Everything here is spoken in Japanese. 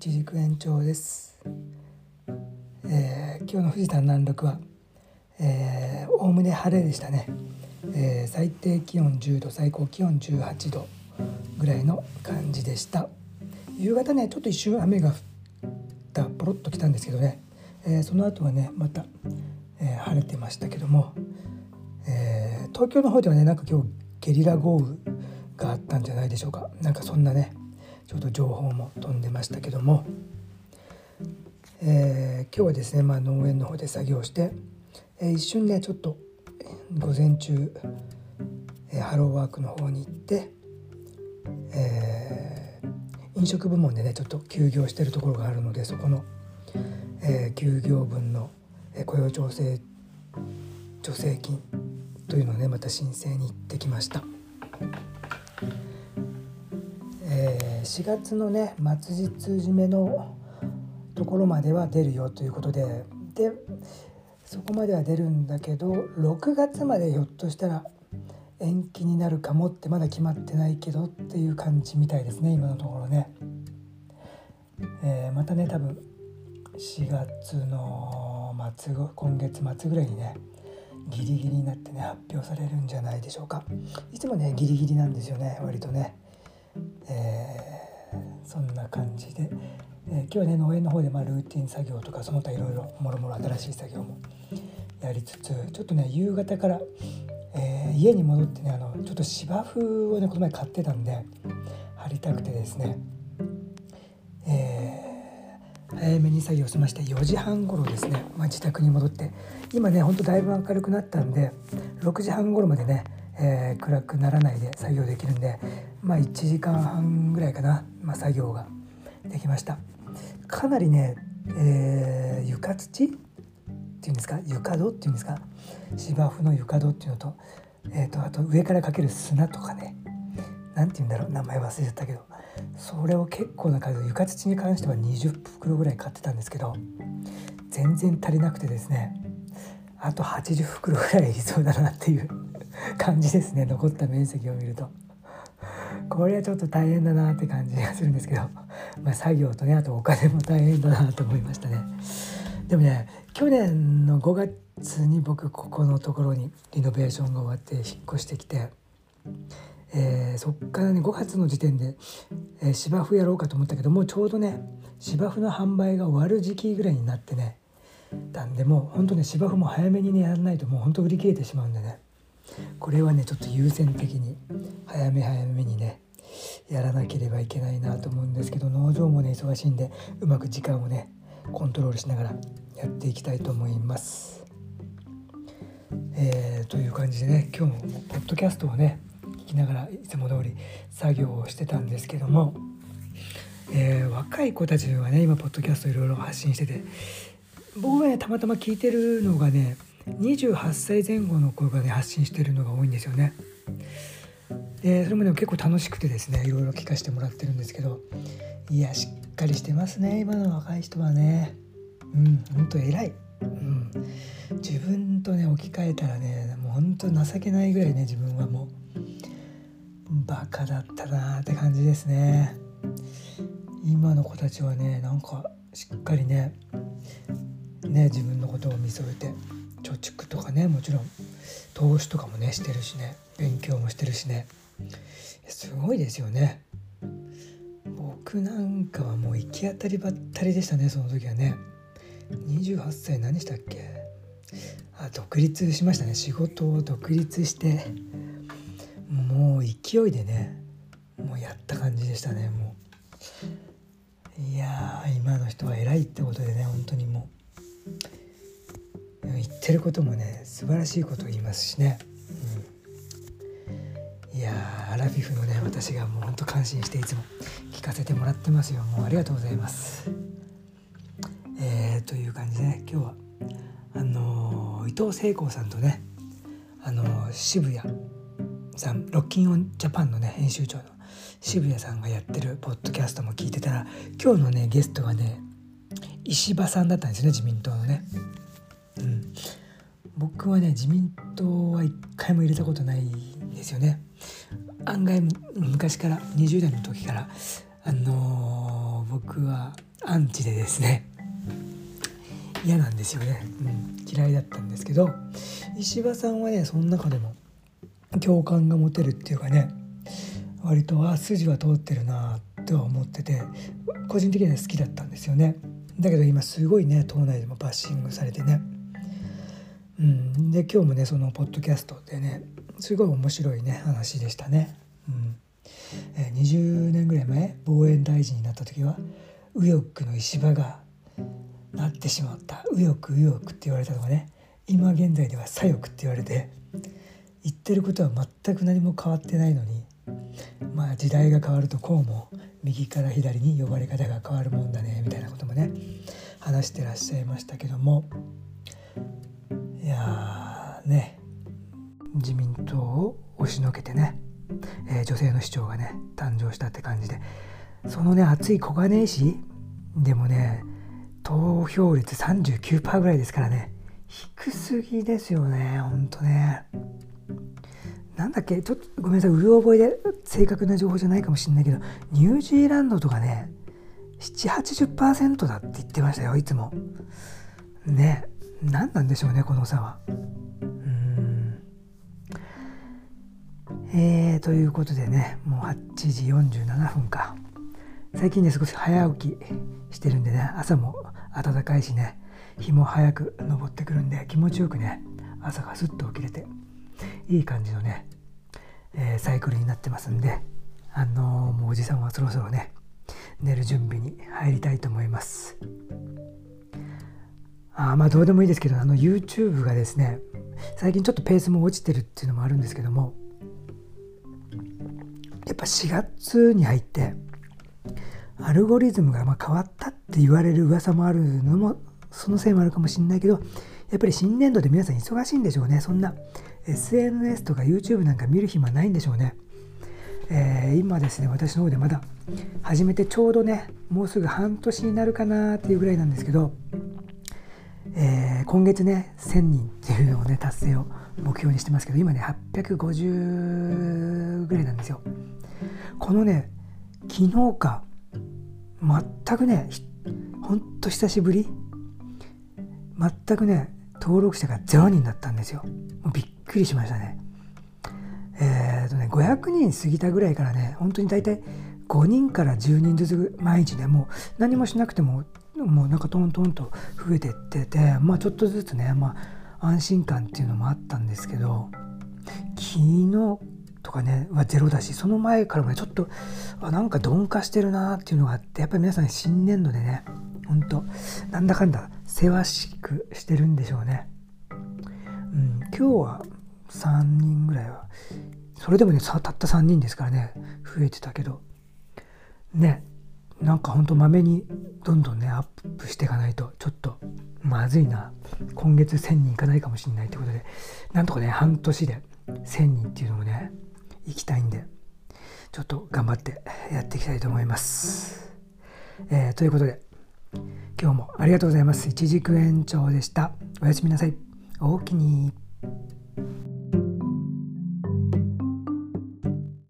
一軸延長です、えー今日の富士山南麓はおおむね晴れでしたね、えー最低気温10度最高気温18度ぐらいの感じでした。夕方ねちょっと一瞬雨が降ったポロッと来たんですけどね、えーその後はねまた、え晴れてましたけども、え東京の方ではねなんか今日ゲリラ豪雨があったんじゃないでしょうか。なんかそんなねちょっと情報も飛んでましたけども、えー今日はですね、まあ、農園の方で作業して、えー一瞬ねちょっと午前中、えーハローワークの方に行って、え飲食部門でねちょっと休業してるところがあるのでそこの、え休業分のえ雇用調整助成金というのをねまた申請に行ってきました。4月のね末日締めのところまでは出るよということででそこまでは出るんだけど6月までひょっとしたら延期になるかもってまだ決まってないけどっていう感じみたいですね今のところね。えーまたね多分4月の末今月末ぐらいにねギリギリになってね発表されるんじゃないでしょうかいつもねギリギリなんですよね割とね、えーそんな感じで、えー今日はね農園の方でまあルーティン作業とかその他いろいろもろもろ新しい作業もやりつつちょっとね夕方から、えー家に戻ってねあのちょっと芝生をねこの前買ってたんで貼りたくてですねえ早めに作業しまして4時半頃ですね、まあ、自宅に戻って今ねほんとだいぶ明るくなったんで6時半頃までね、えー暗くならないで作業できるんでまあ1時間半ぐらいかな、まあ、作業ができました。かなりね、えー床土っていうんですか？床土っていうんですか？芝生の床土っていうのと,、えー、とあと上からかける砂とかね。なんて言うんだろう？名前忘れちゃったけど。それを結構な数床土に関しては20袋ぐらい買ってたんですけど全然足りなくてですね。あと80袋ぐらいいりそうだなっていう。感じですね。残った面積を見ると。これはちょっと大変だなって感じがするんですけど、まあ、作業とねあとお金も大変だなと思いましたね。でもね去年の5月に僕ここのところにリノベーションが終わって引っ越してきてえーそっからね5月の時点で、えー芝生やろうかと思ったけどもうちょうどね芝生の販売が終わる時期ぐらいになってねたんでもうほんとね芝生も早めにねやらないともうほんと売り切れてしまうんでね。これはねちょっと優先的に早め早めにねやらなければいけないなと思うんですけど農場もね忙しいんでうまく時間をねコントロールしながらやっていきたいと思います。えーという感じでね今日もポッドキャストをね聞きながらいつも通り作業をしてたんですけども、えー若い子たちはね今ポッドキャストいろいろ発信してて僕がねたまたま聞いてるのがね28歳前後の子がね発信してるのが多いんですよね。でそれもね結構楽しくてですねいろいろ聞かせてもらってるんですけど。いやしっかりしてますね今の若い人はね。うんほんと偉い、うん、自分とね置き換えたらねもうほんと情けないぐらいね自分はもう。バカだったなーって感じですね。今の子たちはねなんかしっかりねね自分のことを見据えて。貯蓄とかねもちろん投資とかもねしてるしね勉強もしてるしね。すごいですよね。僕なんかはもう行き当たりばったりでしたねその時はね。28歳何したっけ？あ独立しましたね。仕事を独立してもう勢いでねもうやった感じでしたねもう。いや今の人は偉いってことでね本当にもう。ってることもね素晴らしいことを言いますしね、うん、いやーアラフィフのね私がもうほんと感心していつも聞かせてもらってますよ。もうありがとうございます。えー、という感じでね今日はあのー伊藤聖子さんとねあのー渋谷さんロッキンオンジャパンのね編集長の渋谷さんがやってるポッドキャストも聞いてたら今日のねゲストがね石破さんだったんですよね自民党のね。僕はね自民党は一回も入れたことないんですよね。案外昔から20代の時からあのー僕はアンチでですね嫌なんですよね、うん、嫌いだったんですけど石破さんはねその中でも共感が持てるっていうかね割とあ筋は通ってるなとは思ってて個人的には好きだったんですよねだけど今すごいね党内でもバッシングされてねうん。で今日もねそのポッドキャストでねすごい面白いね話でしたね、うん。えー、20年ぐらい前防衛大臣になった時は右翼の石破がなってしまった。右翼右翼って言われたのがね今現在では左翼って言われて言ってることは全く何も変わってないのにまあ時代が変わるとこうも右から左に呼ばれ方が変わるもんだねみたいなこともね話してらっしゃいましたけどもいやね。自民党を押しのけてね、えー、女性の市長がね誕生したって感じで。そのね熱い小金井市でもね投票率39%ぐらいですからね。低すぎですよねほんとね。なんだっけちょっとごめんなさいうろ覚えで正確な情報じゃないかもしれないけどニュージーランドとかね780%だって言ってましたよいつも。ね。何なんでしょうねこの差は。えー、ということでねもう8時47分か。最近ね少し早起きしてるんでね朝も暖かいしね日も早く昇ってくるんで気持ちよくね朝がスッと起きれていい感じのね、えー、サイクルになってますんであのー、もうおじさんはそろそろね寝る準備に入りたいと思います。あまあどうでもいいですけどあの YouTube がですね最近ちょっとペースも落ちてるっていうのもあるんですけどもやっぱ4月に入ってアルゴリズムがま変わったって言われる噂もあるのもそのせいもあるかもしれないけどやっぱり新年度で皆さん忙しいんでしょうね。そんな SNS とか YouTube なんか見る暇ないんでしょうね、えー、今ですね私の方でまだ始めてちょうどねもうすぐ半年になるかなっていうぐらいなんですけど、えー、今月ね1000人っていうのをね達成を目標にしてますけど今ね850ぐらいなんですよ。このね昨日か全くねほんと久しぶり。全くね登録者が0人だったんですよ。もうびっくりしましたね。えー、とね500人過ぎたぐらいからね本当に大体5人から10人ずつ毎日ねもう何もしなくてももうなんかトントンと増えてっててまあちょっとずつねまあ安心感っていうのもあったんですけど昨日とかねはゼロだしその前からもねちょっとあなんか鈍化してるなっていうのがあってやっぱり皆さん新年度でねほんとなんだかんだせわしくしてるんでしょうね。うん、今日は3人ぐらいはそれでもねたった3人ですからね増えてたけどねなんかほんとまめにどんどんねアップしていかないとちょっとまずいな今月1000人いかないかもしれないということでなんとかね半年で1000人っていうのもね行きたいんでちょっと頑張ってやっていきたいと思います。えー、ということで今日もありがとうございます。一軸延長でした。おやすみなさい。おおきに。